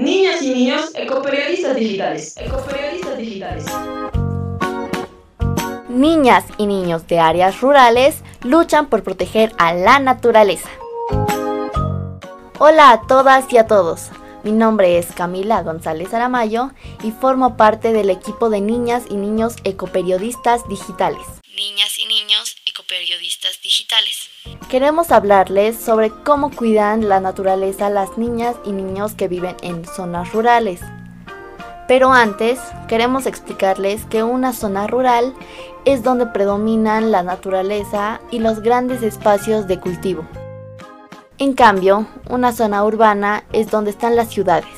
Niñas y niños ecoperiodistas digitales. Ecoperiodistas digitales. Niñas y niños de áreas rurales luchan por proteger a la naturaleza. Hola a todas y a todos. Mi nombre es Camila González Aramayo y formo parte del equipo de niñas y niños ecoperiodistas digitales. Niñas y niños ecoperiodistas digitales. Queremos hablarles sobre cómo cuidan la naturaleza las niñas y niños que viven en zonas rurales. Pero antes, queremos explicarles que una zona rural es donde predominan la naturaleza y los grandes espacios de cultivo. En cambio, una zona urbana es donde están las ciudades.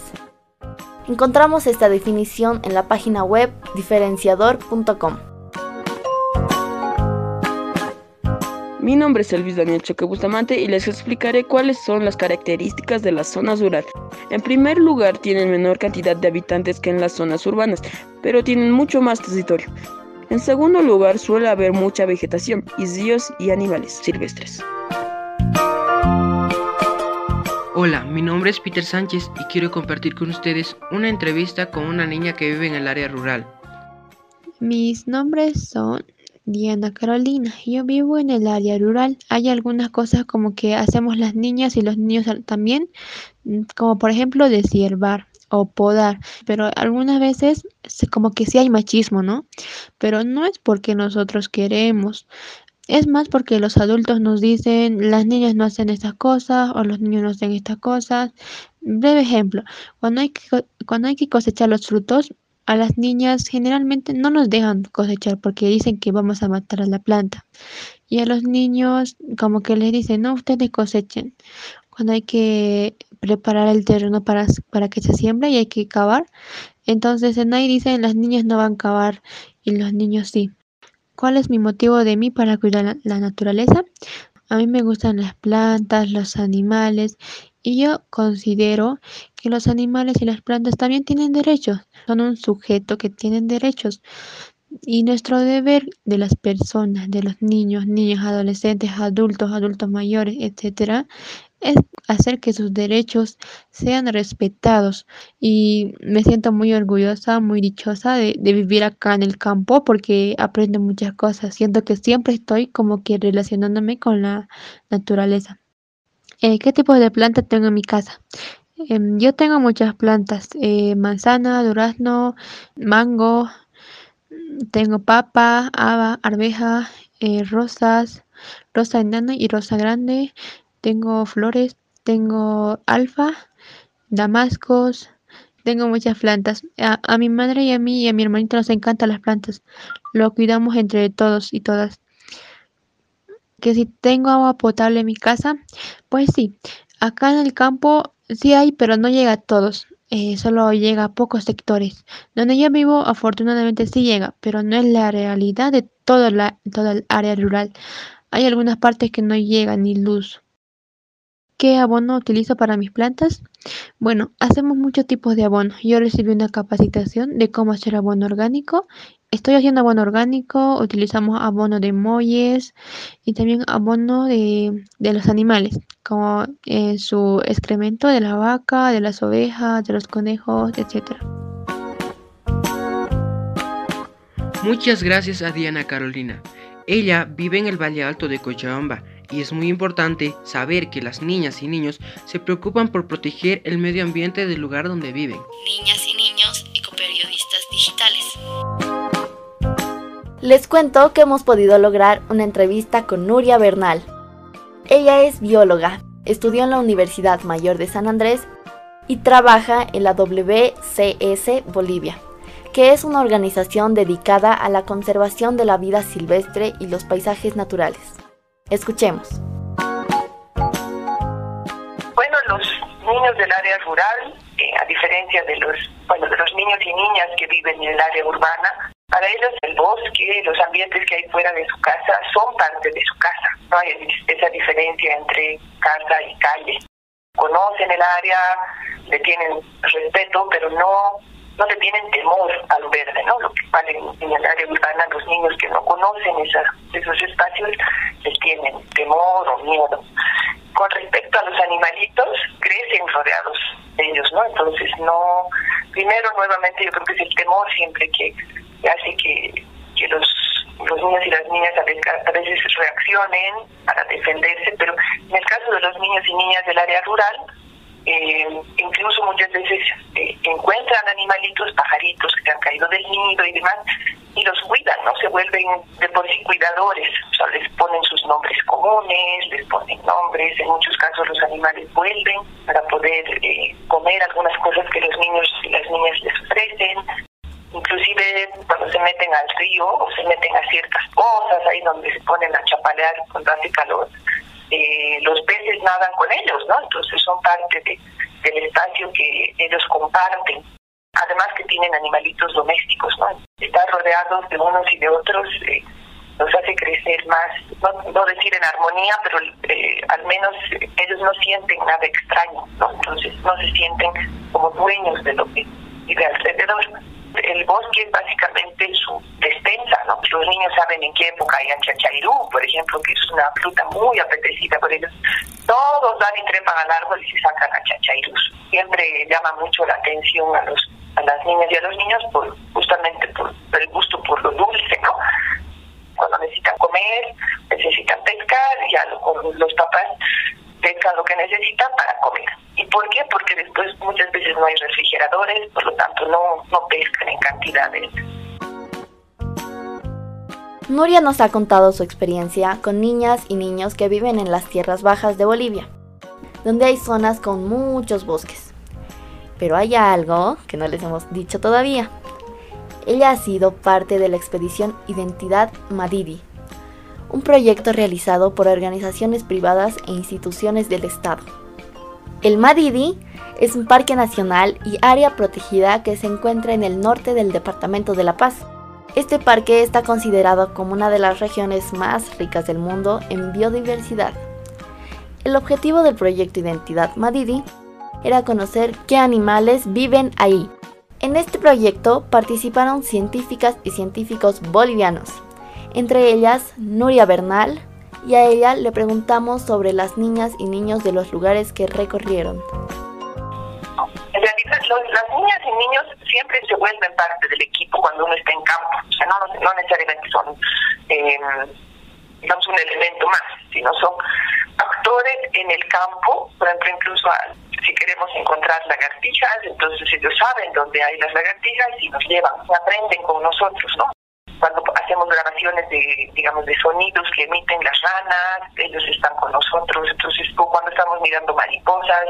Encontramos esta definición en la página web diferenciador.com. Mi nombre es Elvis Daniel Choque Bustamante y les explicaré cuáles son las características de las zonas rurales. En primer lugar, tienen menor cantidad de habitantes que en las zonas urbanas, pero tienen mucho más territorio. En segundo lugar, suele haber mucha vegetación y ríos y animales silvestres. Hola, mi nombre es Peter Sánchez y quiero compartir con ustedes una entrevista con una niña que vive en el área rural. Mis nombres son Diana Carolina. Yo vivo en el área rural. Hay algunas cosas como que hacemos las niñas y los niños también, mm, como por ejemplo deshiervar o podar, pero algunas veces como que sí hay machismo, ¿no? Pero no es porque nosotros queremos. Es más porque los adultos nos dicen, las niñas no hacen estas cosas o los niños no hacen estas cosas. Breve ejemplo, cuando hay que, cuando hay que cosechar los frutos, a las niñas generalmente no nos dejan cosechar porque dicen que vamos a matar a la planta. Y a los niños como que les dicen, no, ustedes cosechen. Cuando hay que preparar el terreno para, para que se siembre y hay que cavar. Entonces en ahí dicen, las niñas no van a cavar y los niños sí. ¿Cuál es mi motivo de mí para cuidar la, naturaleza? A mí me gustan las plantas, los animales y yo considero que los animales y las plantas también tienen derechos, son un sujeto que tienen derechos. Y nuestro deber de las personas, de los niños, niñas, adolescentes, adultos, adultos mayores, etcétera, es hacer que sus derechos sean respetados. Y me siento muy orgullosa, muy dichosa de, vivir acá en el campo porque aprendo muchas cosas. Siento que siempre estoy como que relacionándome con la naturaleza. Eh, ¿Qué tipo de planta tengo en mi casa? Em, yo tengo muchas plantas, eh, manzana, durazno, mango, tengo papa, haba, arveja, eh, rosas, rosa enana y rosa grande, tengo flores, tengo alfa, damascos, tengo muchas plantas. A, mi madre y a mí y a mi hermanito nos encantan las plantas. Lo cuidamos entre todos y todas. Que si tengo agua potable en mi casa, pues sí. Acá en el campo sí hay, pero no llega a todos. Eh, solo llega a pocos sectores. Donde yo vivo, afortunadamente sí llega, pero no es la realidad de toda la, toda el área rural. Hay algunas partes que no llega ni luz. ¿Qué abono utilizo para mis plantas? Bueno, hacemos muchos tipos de abono. Yo recibí una capacitación de cómo hacer abono orgánico. Estoy haciendo abono orgánico, utilizamos abono de molles y también abono de, los animales, como eh, su excremento de la vaca, de las ovejas, de los conejos, etc. Muchas gracias a Diana Carolina. Ella vive en el Valle Alto de Cochabamba y es muy importante saber que las niñas y niños se preocupan por proteger el medio ambiente del lugar donde viven. Niñas y niños ecoperiodistas digitales. Les cuento que hemos podido lograr una entrevista con Nuria Bernal. Ella es bióloga, estudió en la Universidad Mayor de San Andrés y trabaja en la WCS Bolivia, que es una organización dedicada a la conservación de la vida silvestre y los paisajes naturales. Escuchemos. Bueno, los niños del área rural, eh, a diferencia de los, bueno, de los niños y niñas que viven en el área urbana, para ellos el bosque, los ambientes que hay fuera de su casa son parte de su casa. No hay esa diferencia entre casa y calle. Conocen el área, le tienen respeto, pero no no le tienen temor a lo verde, ¿no? Lo que pasa en, el área urbana, los niños que no conocen esos espacios les tienen temor o miedo. Con respecto a los animalitos, crecen rodeados ellos, ¿no? Entonces, no, primero, nuevamente, yo creo que es el temor siempre que hace que, que los, los niños y las niñas a veces reaccionen para defenderse, pero en el caso de los niños y niñas del área rural, eh, incluso muchas veces eh, encuentran animalitos, pajaritos que han caído del nido y demás, y los cuidan, ¿no? Se vuelven de por sí cuidadores, o sea, les ponen sus nombres comunes, les ponen nombres, en muchos casos los animales vuelven para poder eh, comer algunas cosas que los niños y las niñas les ofrecen, inclusive cuando se meten al río o se meten a ciertas cosas, ahí donde se ponen a chapalear cuando hace calor, eh, los peces nadan con ellos, ¿no? Entonces son parte de, del espacio que ellos comparten. Además que tienen animalitos domésticos, ¿no? Estar rodeados de unos y de otros eh, los hace crecer más, no, decir en armonía, pero eh, al menos ellos no sienten nada extraño, ¿no? Entonces no se sienten como dueños de lo que vive alrededor el bosque es básicamente su despensa, ¿no? Los niños saben en qué época hay chachairú, por ejemplo, que es una fruta muy apetecida por ellos. Todos van y trepan al árbol y se sacan a chachairús. Siempre llama mucho la atención a los a las niñas y a los niños por justamente por, el gusto por lo dulce, ¿no? Cuando necesitan comer, necesitan pescar, ya los papás pescan lo que necesitan para comer. ¿Y por qué? Porque después muchas veces no hay refrigeradores, por lo tanto no, no pescan en cantidades. Nuria nos ha contado su experiencia con niñas y niños que viven en las tierras bajas de Bolivia, donde hay zonas con muchos bosques. Pero hay algo que no les hemos dicho todavía. Ella ha sido parte de la expedición Identidad Madidi, un proyecto realizado por organizaciones privadas e instituciones del Estado. El Madidi es un parque nacional y área protegida que se encuentra en el norte del departamento de La Paz. Este parque está considerado como una de las regiones más ricas del mundo en biodiversidad. El objetivo del proyecto Identidad Madidi era conocer qué animales viven ahí. En este proyecto participaron científicas y científicos bolivianos, entre ellas Nuria Bernal, y a ella le preguntamos sobre las niñas y niños de los lugares que recorrieron. En realidad, las niñas y niños siempre se vuelven parte del equipo cuando uno está en campo. O sea, no, necesariamente son, eh, digamos, un elemento más, sino son actores en el campo. Por ejemplo, incluso si queremos encontrar lagartijas, entonces ellos saben dónde hay las lagartijas y nos llevan, aprenden con nosotros, ¿no? Cuando hacemos grabaciones de, digamos, de sonidos que emiten las ranas, ellos están con nosotros, entonces cuando estamos mirando mariposas,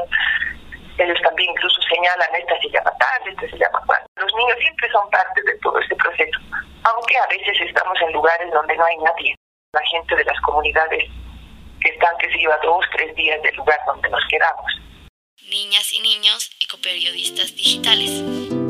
ellos también incluso señalan, esta se llama tal, esta se llama cual. Los niños siempre son parte de todo este proceso, aunque a veces estamos en lugares donde no hay nadie. La gente de las comunidades que están, que se lleva dos, tres días del lugar donde nos quedamos. Niñas y niños ecoperiodistas digitales.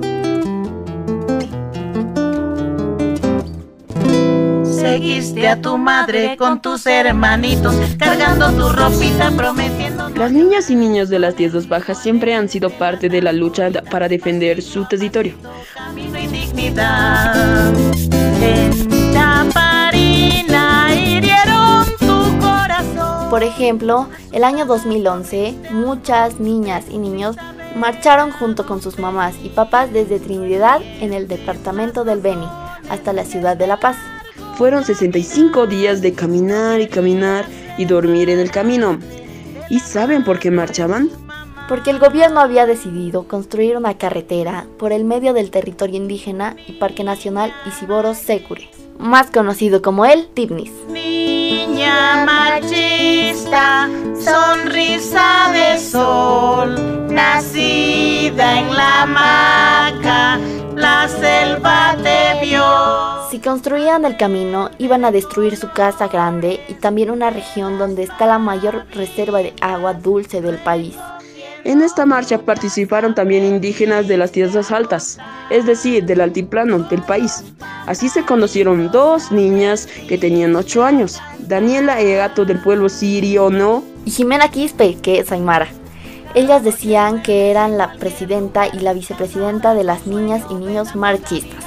Seguiste a tu madre con tus hermanitos, cargando tu ropita, prometiendo. Las niñas y niños de las tierras bajas siempre han sido parte de la lucha para defender su territorio. Camino y dignidad. En Chaparina hirieron tu corazón. Por ejemplo, el año 2011, muchas niñas y niños marcharon junto con sus mamás y papás desde Trinidad en el departamento del Beni hasta la ciudad de La Paz. Fueron 65 días de caminar y caminar y dormir en el camino. ¿Y saben por qué marchaban? Porque el gobierno había decidido construir una carretera por el medio del territorio indígena y Parque Nacional Isiboro Secure, más conocido como el Tibnis. Machista, sonrisa de sol, nacida en la maca, la selva te vio. Si construían el camino, iban a destruir su casa grande y también una región donde está la mayor reserva de agua dulce del país. En esta marcha participaron también indígenas de las tierras altas, es decir, del altiplano del país. Así se conocieron dos niñas que tenían ocho años, Daniela Egato del pueblo siriono y Jimena Quispe, que es Aymara. Ellas decían que eran la presidenta y la vicepresidenta de las niñas y niños marchistas.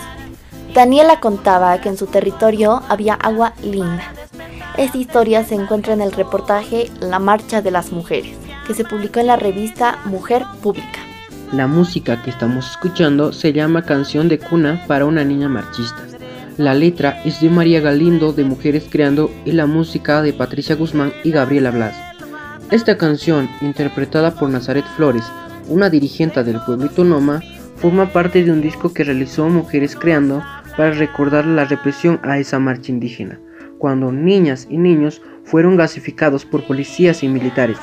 Daniela contaba que en su territorio había agua linda. Esta historia se encuentra en el reportaje La Marcha de las Mujeres, que se publicó en la revista Mujer Pública. La música que estamos escuchando se llama Canción de Cuna para una niña marchista. La letra es de María Galindo de Mujeres Creando y la música de Patricia Guzmán y Gabriela Blas. Esta canción, interpretada por Nazaret Flores, una dirigente del pueblo Itonoma, forma parte de un disco que realizó Mujeres Creando para recordar la represión a esa marcha indígena, cuando niñas y niños fueron gasificados por policías y militares,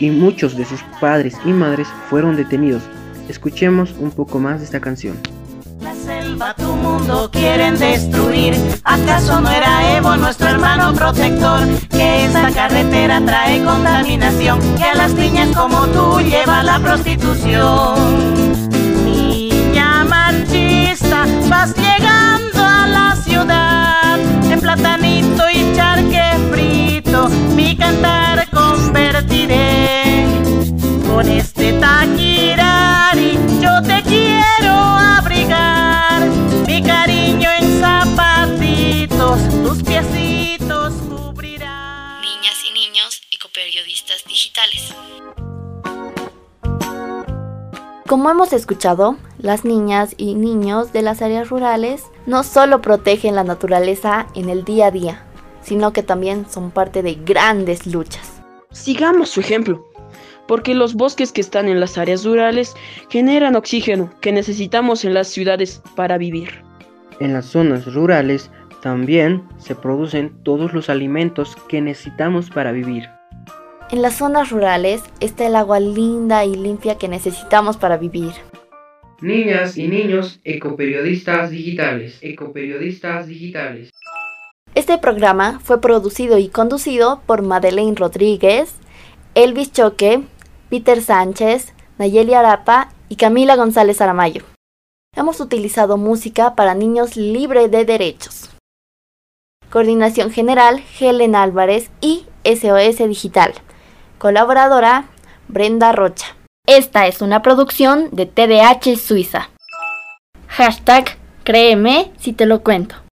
y muchos de sus padres y madres fueron detenidos. Escuchemos un poco más de esta canción. La selva, tu mundo quieren destruir. ¿Acaso no era Evo nuestro hermano protector? Que esa carretera trae contaminación, que a las niñas como tú lleva la prostitución. Digitales. Como hemos escuchado, las niñas y niños de las áreas rurales no solo protegen la naturaleza en el día a día, sino que también son parte de grandes luchas. Sigamos su ejemplo, porque los bosques que están en las áreas rurales generan oxígeno que necesitamos en las ciudades para vivir. En las zonas rurales también se producen todos los alimentos que necesitamos para vivir. En las zonas rurales está el agua linda y limpia que necesitamos para vivir. Niñas y niños ecoperiodistas digitales, ecoperiodistas digitales. Este programa fue producido y conducido por Madeleine Rodríguez, Elvis Choque, Peter Sánchez, Nayeli Arapa y Camila González Aramayo. Hemos utilizado música para niños libre de derechos. Coordinación General, Helen Álvarez y SOS Digital. Colaboradora, Brenda Rocha. Esta es una producción de TDH Suiza. Hashtag créeme si te lo cuento.